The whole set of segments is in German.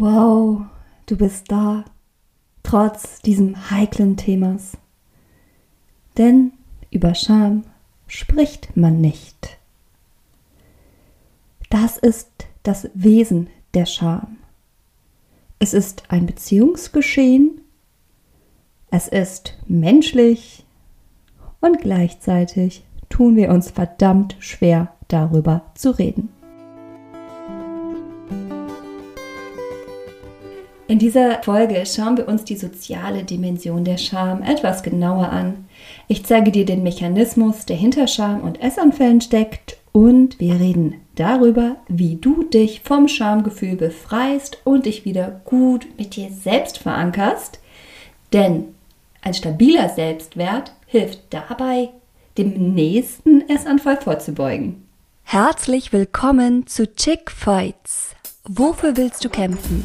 Wow, du bist da, trotz diesem heiklen Themas. Denn über Scham spricht man nicht. Das ist das Wesen der Scham. Es ist ein Beziehungsgeschehen, es ist menschlich und gleichzeitig tun wir uns verdammt schwer darüber zu reden. In dieser Folge schauen wir uns die soziale Dimension der Scham etwas genauer an. Ich zeige dir den Mechanismus, der hinter Scham und Essanfällen steckt und wir reden darüber, wie du dich vom Schamgefühl befreist und dich wieder gut mit dir selbst verankerst. Denn ein stabiler Selbstwert hilft dabei, dem nächsten Essanfall vorzubeugen. Herzlich willkommen zu Chick Fights. Wofür willst du kämpfen?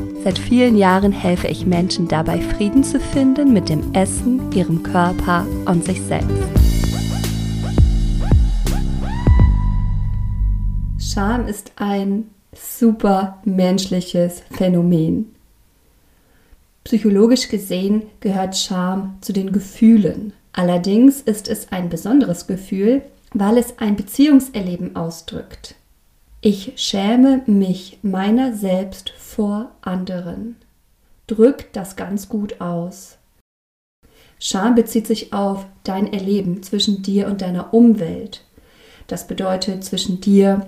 Seit vielen Jahren helfe ich Menschen dabei, Frieden zu finden mit dem Essen, ihrem Körper und sich selbst. Scham ist ein super menschliches Phänomen. Psychologisch gesehen gehört Scham zu den Gefühlen. Allerdings ist es ein besonderes Gefühl, weil es ein Beziehungserleben ausdrückt. Ich schäme mich meiner selbst vor anderen. Drückt das ganz gut aus. Scham bezieht sich auf dein Erleben zwischen dir und deiner Umwelt. Das bedeutet zwischen dir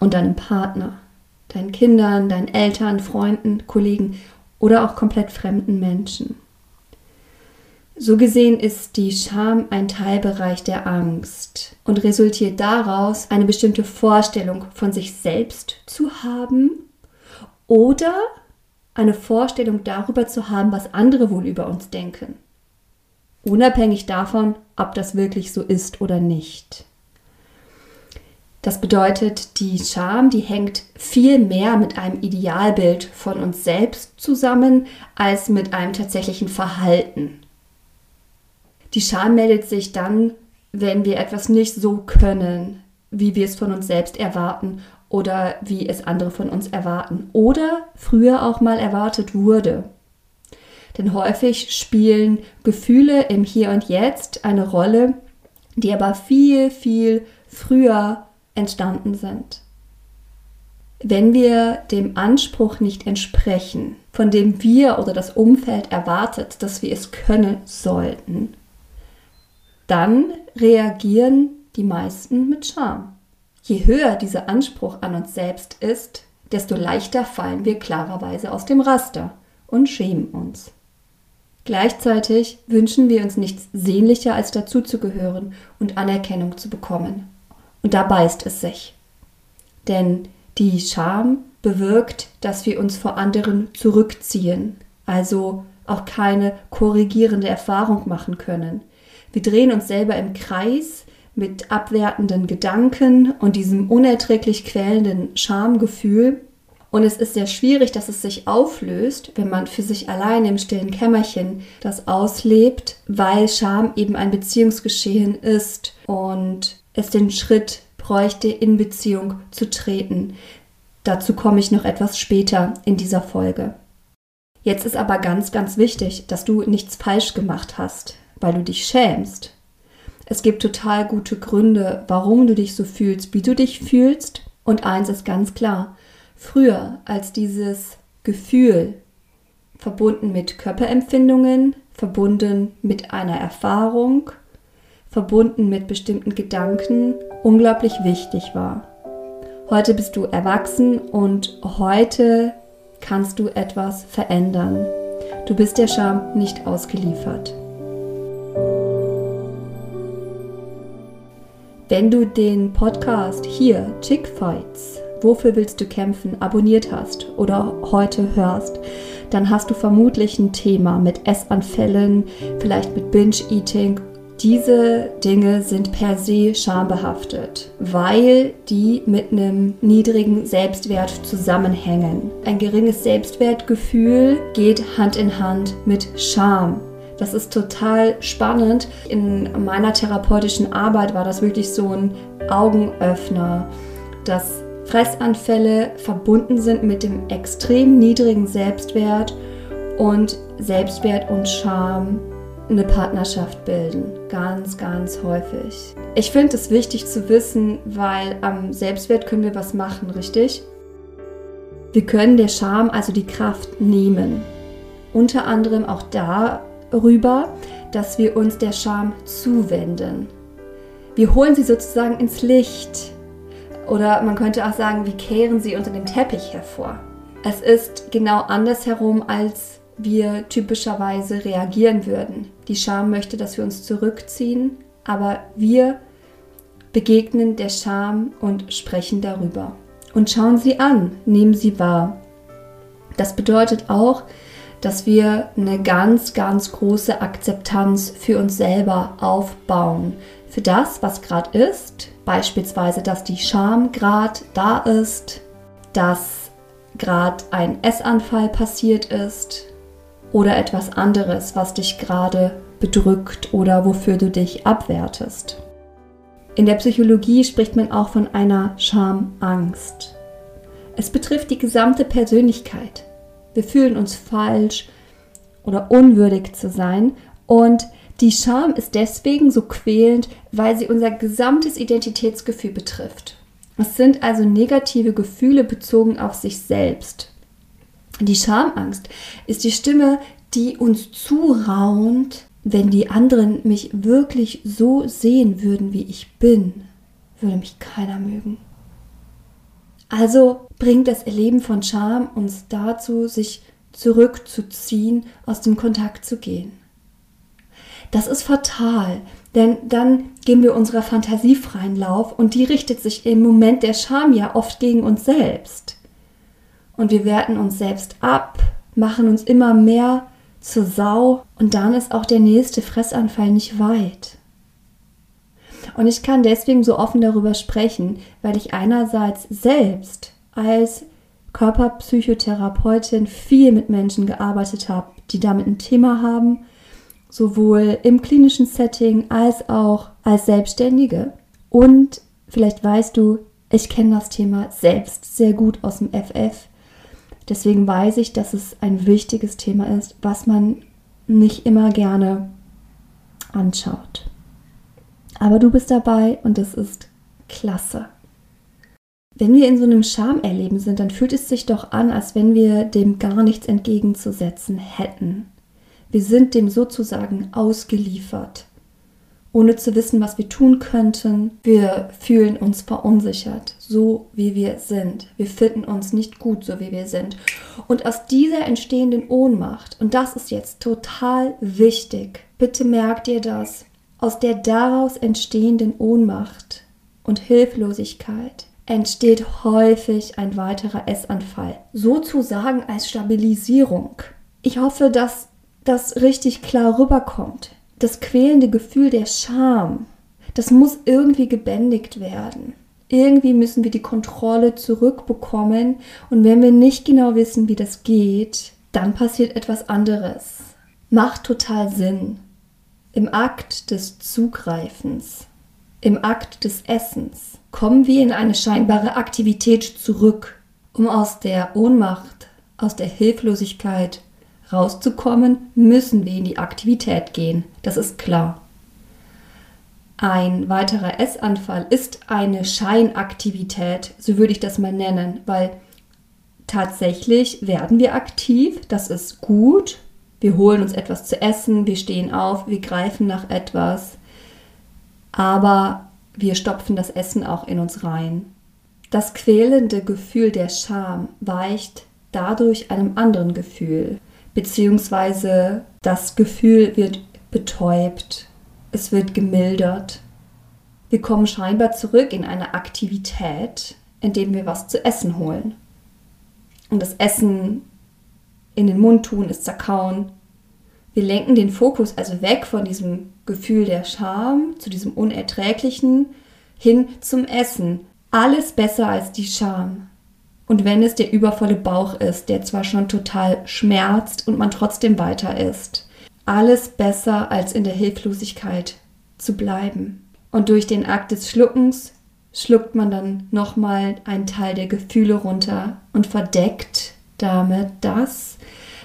und deinem Partner, deinen Kindern, deinen Eltern, Freunden, Kollegen oder auch komplett fremden Menschen. So gesehen ist die Scham ein Teilbereich der Angst und resultiert daraus, eine bestimmte Vorstellung von sich selbst zu haben oder eine Vorstellung darüber zu haben, was andere wohl über uns denken. Unabhängig davon, ob das wirklich so ist oder nicht. Das bedeutet, die Scham, die hängt viel mehr mit einem Idealbild von uns selbst zusammen als mit einem tatsächlichen Verhalten. Die Scham meldet sich dann, wenn wir etwas nicht so können, wie wir es von uns selbst erwarten oder wie es andere von uns erwarten oder früher auch mal erwartet wurde. Denn häufig spielen Gefühle im Hier und Jetzt eine Rolle, die aber viel, viel früher entstanden sind. Wenn wir dem Anspruch nicht entsprechen, von dem wir oder das Umfeld erwartet, dass wir es können sollten, dann reagieren die meisten mit Scham. Je höher dieser Anspruch an uns selbst ist, desto leichter fallen wir klarerweise aus dem Raster und schämen uns. Gleichzeitig wünschen wir uns nichts sehnlicher als dazuzugehören und Anerkennung zu bekommen. Und da beißt es sich. Denn die Scham bewirkt, dass wir uns vor anderen zurückziehen, also auch keine korrigierende Erfahrung machen können, wir drehen uns selber im Kreis mit abwertenden Gedanken und diesem unerträglich quälenden Schamgefühl. Und es ist sehr schwierig, dass es sich auflöst, wenn man für sich allein im stillen Kämmerchen das auslebt, weil Scham eben ein Beziehungsgeschehen ist und es den Schritt bräuchte, in Beziehung zu treten. Dazu komme ich noch etwas später in dieser Folge. Jetzt ist aber ganz, ganz wichtig, dass du nichts falsch gemacht hast weil du dich schämst. Es gibt total gute Gründe, warum du dich so fühlst, wie du dich fühlst. Und eins ist ganz klar, früher als dieses Gefühl, verbunden mit Körperempfindungen, verbunden mit einer Erfahrung, verbunden mit bestimmten Gedanken, unglaublich wichtig war. Heute bist du erwachsen und heute kannst du etwas verändern. Du bist der Scham nicht ausgeliefert. Wenn du den Podcast hier, Chick Fights, Wofür willst du kämpfen, abonniert hast oder heute hörst, dann hast du vermutlich ein Thema mit Essanfällen, vielleicht mit Binge-Eating diese Dinge sind per se schambehaftet, weil die mit einem niedrigen Selbstwert zusammenhängen. Ein geringes Selbstwertgefühl geht Hand in Hand mit Scham. Das ist total spannend. In meiner therapeutischen Arbeit war das wirklich so ein Augenöffner, dass Fressanfälle verbunden sind mit dem extrem niedrigen Selbstwert und Selbstwert und Scham eine Partnerschaft bilden. Ganz, ganz häufig. Ich finde es wichtig zu wissen, weil am Selbstwert können wir was machen, richtig? Wir können der Scham also die Kraft nehmen. Unter anderem auch darüber, dass wir uns der Scham zuwenden. Wir holen sie sozusagen ins Licht. Oder man könnte auch sagen, wir kehren sie unter dem Teppich hervor. Es ist genau andersherum, als wir typischerweise reagieren würden. Die Scham möchte, dass wir uns zurückziehen, aber wir begegnen der Scham und sprechen darüber. Und schauen sie an, nehmen sie wahr. Das bedeutet auch, dass wir eine ganz, ganz große Akzeptanz für uns selber aufbauen. Für das, was gerade ist, beispielsweise, dass die Scham gerade da ist, dass gerade ein Essanfall passiert ist, oder etwas anderes, was dich gerade bedrückt oder wofür du dich abwertest. In der Psychologie spricht man auch von einer Schamangst. Es betrifft die gesamte Persönlichkeit. Wir fühlen uns falsch oder unwürdig zu sein und die Scham ist deswegen so quälend, weil sie unser gesamtes Identitätsgefühl betrifft. Es sind also negative Gefühle bezogen auf sich selbst. Die Schamangst ist die Stimme, die uns zuraunt, wenn die anderen mich wirklich so sehen würden, wie ich bin, würde mich keiner mögen. Also bringt das Erleben von Scham uns dazu, sich zurückzuziehen, aus dem Kontakt zu gehen. Das ist fatal, denn dann geben wir unserer Fantasie freien Lauf und die richtet sich im Moment der Scham ja oft gegen uns selbst und wir werten uns selbst ab, machen uns immer mehr zur Sau und dann ist auch der nächste Fressanfall nicht weit. Und ich kann deswegen so offen darüber sprechen, weil ich einerseits selbst als Körperpsychotherapeutin viel mit Menschen gearbeitet habe, die damit ein Thema haben, sowohl im klinischen Setting als auch als Selbstständige. Und vielleicht weißt du, ich kenne das Thema selbst sehr gut aus dem FF. Deswegen weiß ich, dass es ein wichtiges Thema ist, was man nicht immer gerne anschaut. Aber du bist dabei und das ist klasse. Wenn wir in so einem Schamerleben sind, dann fühlt es sich doch an, als wenn wir dem gar nichts entgegenzusetzen hätten. Wir sind dem sozusagen ausgeliefert ohne zu wissen, was wir tun könnten. Wir fühlen uns verunsichert, so wie wir sind. Wir finden uns nicht gut, so wie wir sind. Und aus dieser entstehenden Ohnmacht, und das ist jetzt total wichtig, bitte merkt ihr das, aus der daraus entstehenden Ohnmacht und Hilflosigkeit entsteht häufig ein weiterer Essanfall, sozusagen als Stabilisierung. Ich hoffe, dass das richtig klar rüberkommt das quälende Gefühl der Scham, das muss irgendwie gebändigt werden. Irgendwie müssen wir die Kontrolle zurückbekommen und wenn wir nicht genau wissen, wie das geht, dann passiert etwas anderes. Macht total Sinn. Im Akt des Zugreifens, im Akt des Essens kommen wir in eine scheinbare Aktivität zurück, um aus der Ohnmacht, aus der Hilflosigkeit rauszukommen, müssen wir in die Aktivität gehen. Das ist klar. Ein weiterer Essanfall ist eine Scheinaktivität, so würde ich das mal nennen, weil tatsächlich werden wir aktiv, das ist gut. Wir holen uns etwas zu essen, wir stehen auf, wir greifen nach etwas, aber wir stopfen das Essen auch in uns rein. Das quälende Gefühl der Scham weicht dadurch einem anderen Gefühl beziehungsweise das Gefühl wird betäubt, es wird gemildert. Wir kommen scheinbar zurück in eine Aktivität, indem wir was zu essen holen. Und das Essen in den Mund tun, ist zerkauen. Wir lenken den Fokus also weg von diesem Gefühl der Scham zu diesem Unerträglichen hin zum Essen. Alles besser als die Scham. Und wenn es der übervolle Bauch ist, der zwar schon total schmerzt und man trotzdem weiter isst. Alles besser als in der Hilflosigkeit zu bleiben. Und durch den Akt des Schluckens schluckt man dann nochmal einen Teil der Gefühle runter und verdeckt damit das,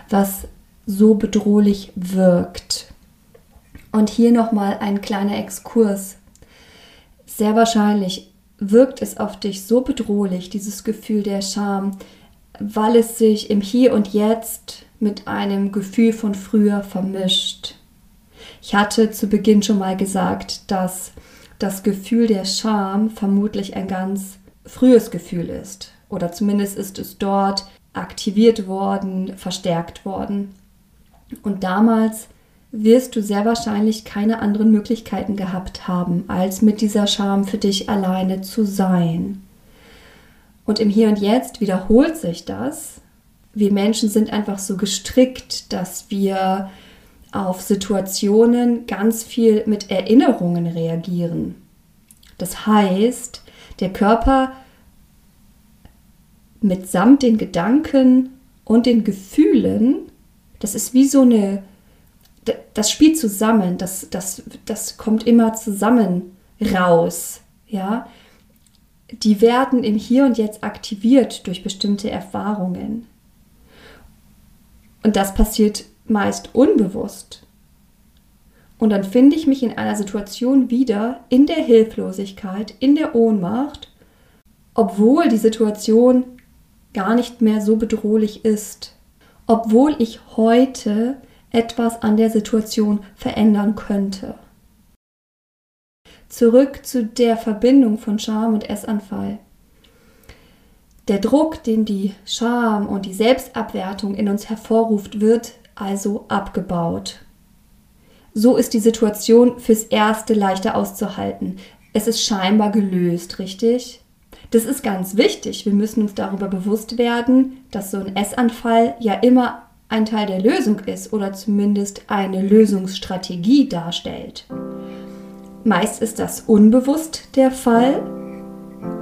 was so bedrohlich wirkt. Und hier nochmal ein kleiner Exkurs. Sehr wahrscheinlich wirkt es auf dich so bedrohlich, dieses Gefühl der Scham, weil es sich im Hier und Jetzt mit einem Gefühl von früher vermischt. Ich hatte zu Beginn schon mal gesagt, dass das Gefühl der Scham vermutlich ein ganz frühes Gefühl ist. Oder zumindest ist es dort aktiviert worden, verstärkt worden. Und damals wirst du sehr wahrscheinlich keine anderen Möglichkeiten gehabt haben, als mit dieser Scham für dich alleine zu sein. Und im Hier und Jetzt wiederholt sich das. Wir Menschen sind einfach so gestrickt, dass wir auf Situationen ganz viel mit Erinnerungen reagieren. Das heißt, der Körper mitsamt den Gedanken und den Gefühlen, das ist wie so eine, das spielt zusammen, das, das, das kommt immer zusammen raus, ja. Die werden im Hier und Jetzt aktiviert durch bestimmte Erfahrungen. Und das passiert meist unbewusst. Und dann finde ich mich in einer Situation wieder in der Hilflosigkeit, in der Ohnmacht, obwohl die Situation gar nicht mehr so bedrohlich ist, obwohl ich heute etwas an der Situation verändern könnte. Zurück zu der Verbindung von Scham und Essanfall. Der Druck, den die Scham und die Selbstabwertung in uns hervorruft, wird also abgebaut. So ist die Situation fürs Erste leichter auszuhalten. Es ist scheinbar gelöst, richtig? Das ist ganz wichtig. Wir müssen uns darüber bewusst werden, dass so ein Essanfall ja immer ein Teil der Lösung ist oder zumindest eine Lösungsstrategie darstellt. Meist ist das unbewusst der Fall.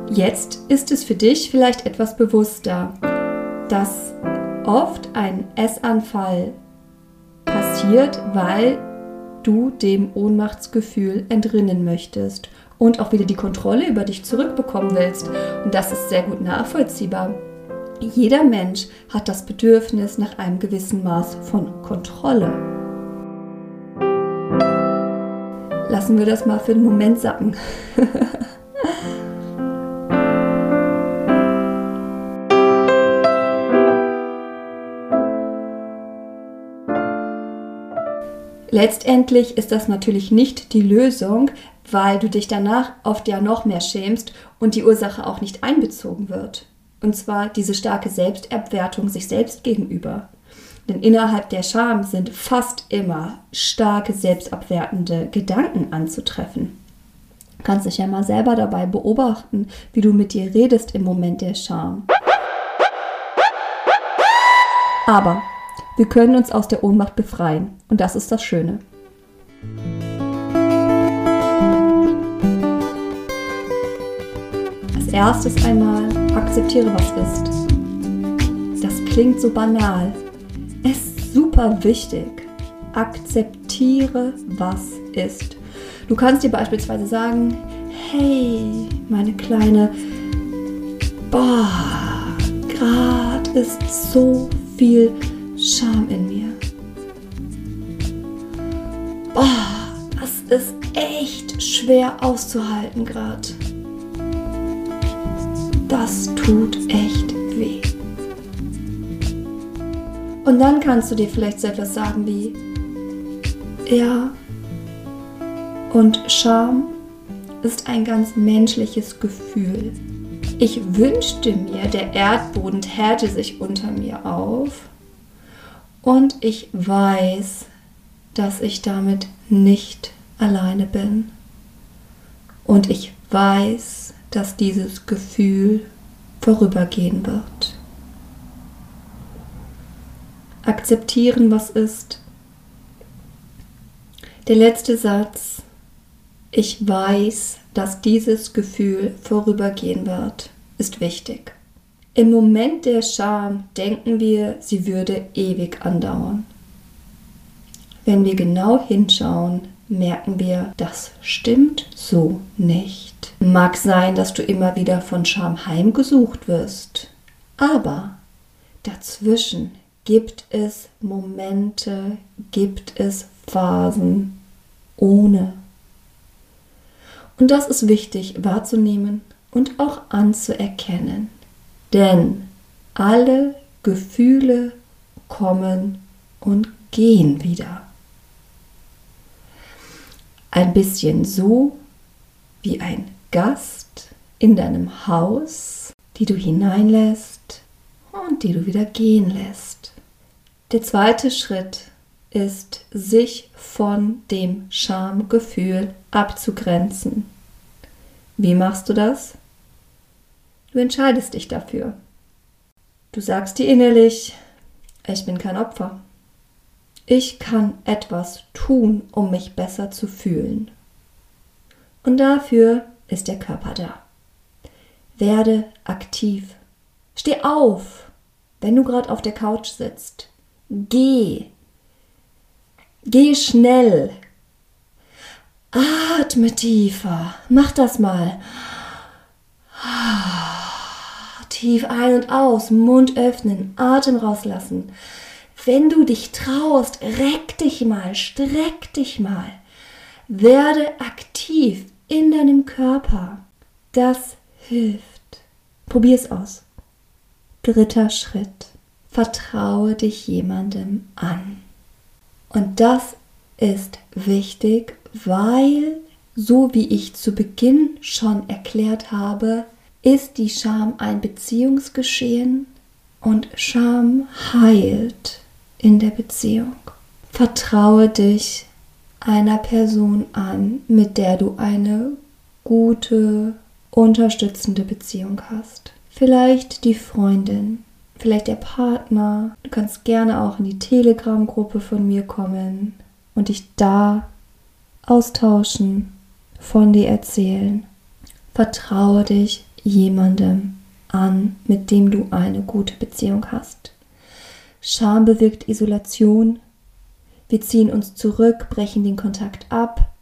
Jetzt ist es für dich vielleicht etwas bewusster, dass oft ein Essanfall passiert, weil du dem Ohnmachtsgefühl entrinnen möchtest und auch wieder die Kontrolle über dich zurückbekommen willst. Und das ist sehr gut nachvollziehbar. Jeder Mensch hat das Bedürfnis nach einem gewissen Maß von Kontrolle. Lassen wir das mal für den Moment sacken. Letztendlich ist das natürlich nicht die Lösung, weil du dich danach oft ja noch mehr schämst und die Ursache auch nicht einbezogen wird. Und zwar diese starke Selbstabwertung sich selbst gegenüber. Denn innerhalb der Scham sind fast immer starke selbstabwertende Gedanken anzutreffen. Du kannst dich ja mal selber dabei beobachten, wie du mit dir redest im Moment der Scham. Aber wir können uns aus der Ohnmacht befreien und das ist das Schöne. Als erstes einmal akzeptiere, was ist. Das klingt so banal. Es ist super wichtig. Akzeptiere, was ist. Du kannst dir beispielsweise sagen, hey, meine kleine, boah, gerade ist so viel Scham in mir. Boah, das ist echt schwer auszuhalten gerade. Das tut echt weh. Und dann kannst du dir vielleicht so etwas sagen wie, ja, und Scham ist ein ganz menschliches Gefühl. Ich wünschte mir, der Erdboden täte sich unter mir auf und ich weiß, dass ich damit nicht alleine bin. Und ich weiß, dass dieses Gefühl vorübergehen wird. Akzeptieren, was ist. Der letzte Satz. Ich weiß, dass dieses Gefühl vorübergehen wird, ist wichtig. Im Moment der Scham denken wir, sie würde ewig andauern. Wenn wir genau hinschauen, merken wir, das stimmt so nicht. Mag sein, dass du immer wieder von Scham heimgesucht wirst, aber dazwischen gibt es Momente, gibt es Phasen ohne. Und das ist wichtig wahrzunehmen und auch anzuerkennen. Denn alle Gefühle kommen und gehen wieder. Ein bisschen so wie ein Gast in deinem Haus, die du hineinlässt und die du wieder gehen lässt. Der zweite Schritt ist, sich von dem Schamgefühl abzugrenzen. Wie machst du das? Du entscheidest dich dafür. Du sagst dir innerlich, ich bin kein Opfer. Ich kann etwas tun, um mich besser zu fühlen. Und dafür ist der Körper da. Werde aktiv. Steh auf, wenn du gerade auf der Couch sitzt. Geh. Geh schnell. Atme tiefer. Mach das mal. Tief ein und aus, Mund öffnen, Atem rauslassen. Wenn du dich traust, reck dich mal, streck dich mal. Werde aktiv in deinem Körper. Das hilft. Probier es aus. Dritter Schritt. Vertraue dich jemandem an. Und das ist wichtig, weil, so wie ich zu Beginn schon erklärt habe, ist die Scham ein Beziehungsgeschehen und Scham heilt in der Beziehung. Vertraue dich einer Person an, mit der du eine gute, unterstützende Beziehung hast. Vielleicht die Freundin, vielleicht der Partner. Du kannst gerne auch in die Telegram-Gruppe von mir kommen und dich da austauschen, von dir erzählen. Vertraue dich jemandem an, mit dem du eine gute Beziehung hast. Scham bewirkt Isolation. Wir ziehen uns zurück, brechen den Kontakt ab.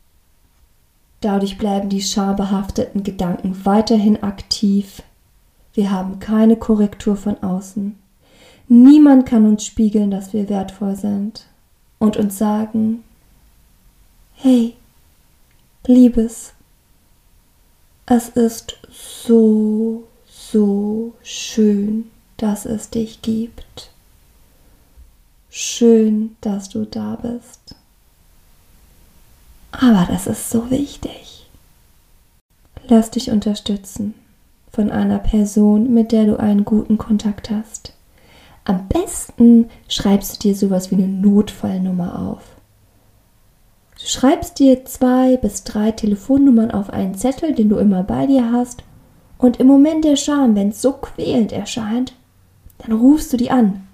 Dadurch bleiben die schambehafteten Gedanken weiterhin aktiv. Wir haben keine Korrektur von außen. Niemand kann uns spiegeln, dass wir wertvoll sind und uns sagen, hey, Liebes, es ist so, so schön, dass es dich gibt. Schön, dass du da bist. Aber das ist so wichtig. Lass dich unterstützen von einer Person, mit der du einen guten Kontakt hast. Am besten schreibst du dir sowas wie eine Notfallnummer auf. Du schreibst dir zwei bis drei Telefonnummern auf einen Zettel, den du immer bei dir hast, und im Moment der Scham, wenn es so quälend erscheint, dann rufst du die an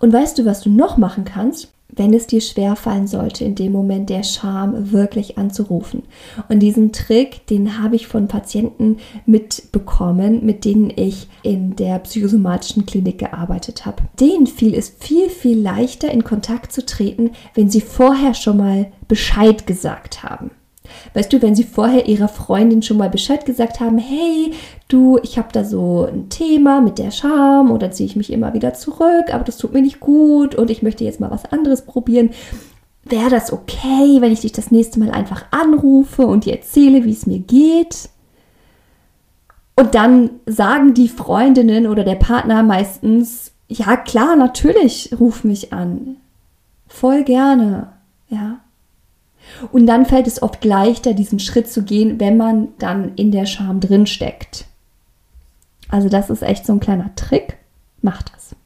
und weißt du, was du noch machen kannst? wenn es dir schwer fallen sollte, in dem Moment der Scham wirklich anzurufen. Und diesen Trick, den habe ich von Patienten mitbekommen, mit denen ich in der psychosomatischen Klinik gearbeitet habe. Denen fiel es viel, viel leichter, in Kontakt zu treten, wenn sie vorher schon mal Bescheid gesagt haben. Weißt du, wenn sie vorher ihrer Freundin schon mal Bescheid gesagt haben, hey, du, ich habe da so ein Thema mit der Scham oder ziehe ich mich immer wieder zurück, aber das tut mir nicht gut und ich möchte jetzt mal was anderes probieren. Wäre das okay, wenn ich dich das nächste Mal einfach anrufe und dir erzähle, wie es mir geht? Und dann sagen die Freundinnen oder der Partner meistens, ja klar, natürlich, ruf mich an. Voll gerne, ja. Und dann fällt es oft leichter, diesen Schritt zu gehen, wenn man dann in der Scham drin steckt. Also das ist echt so ein kleiner Trick. Mach das.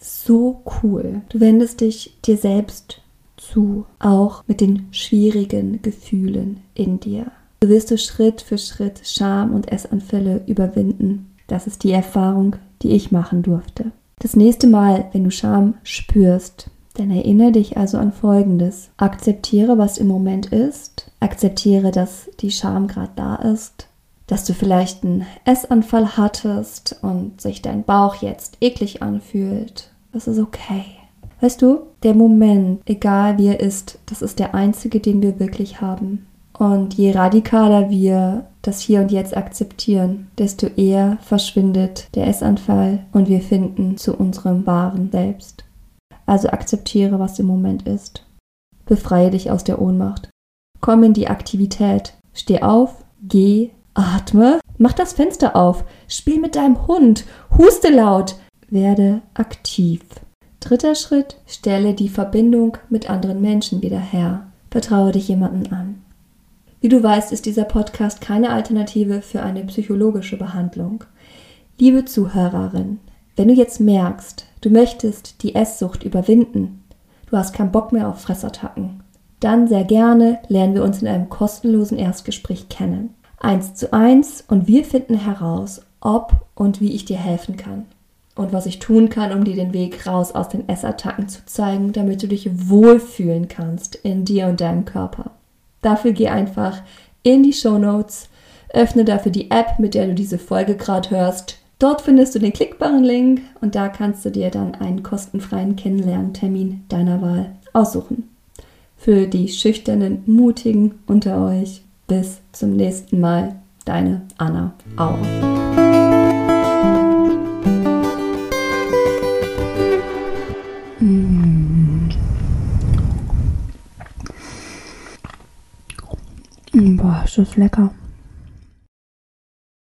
So cool. Du wendest dich dir selbst zu, auch mit den schwierigen Gefühlen in dir. so wirst du Schritt für Schritt Scham und Essanfälle überwinden. Das ist die Erfahrung, die ich machen durfte. Das nächste Mal, wenn du Scham spürst, dann erinnere dich also an Folgendes. Akzeptiere, was im Moment ist. Akzeptiere, dass die Scham gerade da ist. Dass du vielleicht einen Essanfall hattest und sich dein Bauch jetzt eklig anfühlt. Das ist okay. Weißt du, der Moment, egal wie er ist, das ist der einzige, den wir wirklich haben. Und je radikaler wir das Hier und Jetzt akzeptieren, desto eher verschwindet der Essanfall und wir finden zu unserem wahren Selbst. Also akzeptiere, was im Moment ist. Befreie dich aus der Ohnmacht. Komm in die Aktivität. Steh auf, geh, atme, mach das Fenster auf, spiel mit deinem Hund, huste laut, werde aktiv. Dritter Schritt, stelle die Verbindung mit anderen Menschen wieder her. Vertraue dich jemandem an. Wie du weißt, ist dieser Podcast keine Alternative für eine psychologische Behandlung. Liebe Zuhörerin, wenn du jetzt merkst, du möchtest die Esssucht überwinden, du hast keinen Bock mehr auf Fressattacken, dann sehr gerne lernen wir uns in einem kostenlosen Erstgespräch kennen. Eins zu eins und wir finden heraus, ob und wie ich dir helfen kann. Und was ich tun kann, um dir den Weg raus aus den Essattacken zu zeigen, damit du dich wohlfühlen kannst in dir und deinem Körper. Dafür geh einfach in die Show Notes, öffne dafür die App, mit der du diese Folge gerade hörst. Dort findest du den klickbaren Link und da kannst du dir dann einen kostenfreien Kennenlerntermin deiner Wahl aussuchen. Für die schüchternen, mutigen unter euch, bis zum nächsten Mal, deine Anna Auer. Boah, ist das lecker.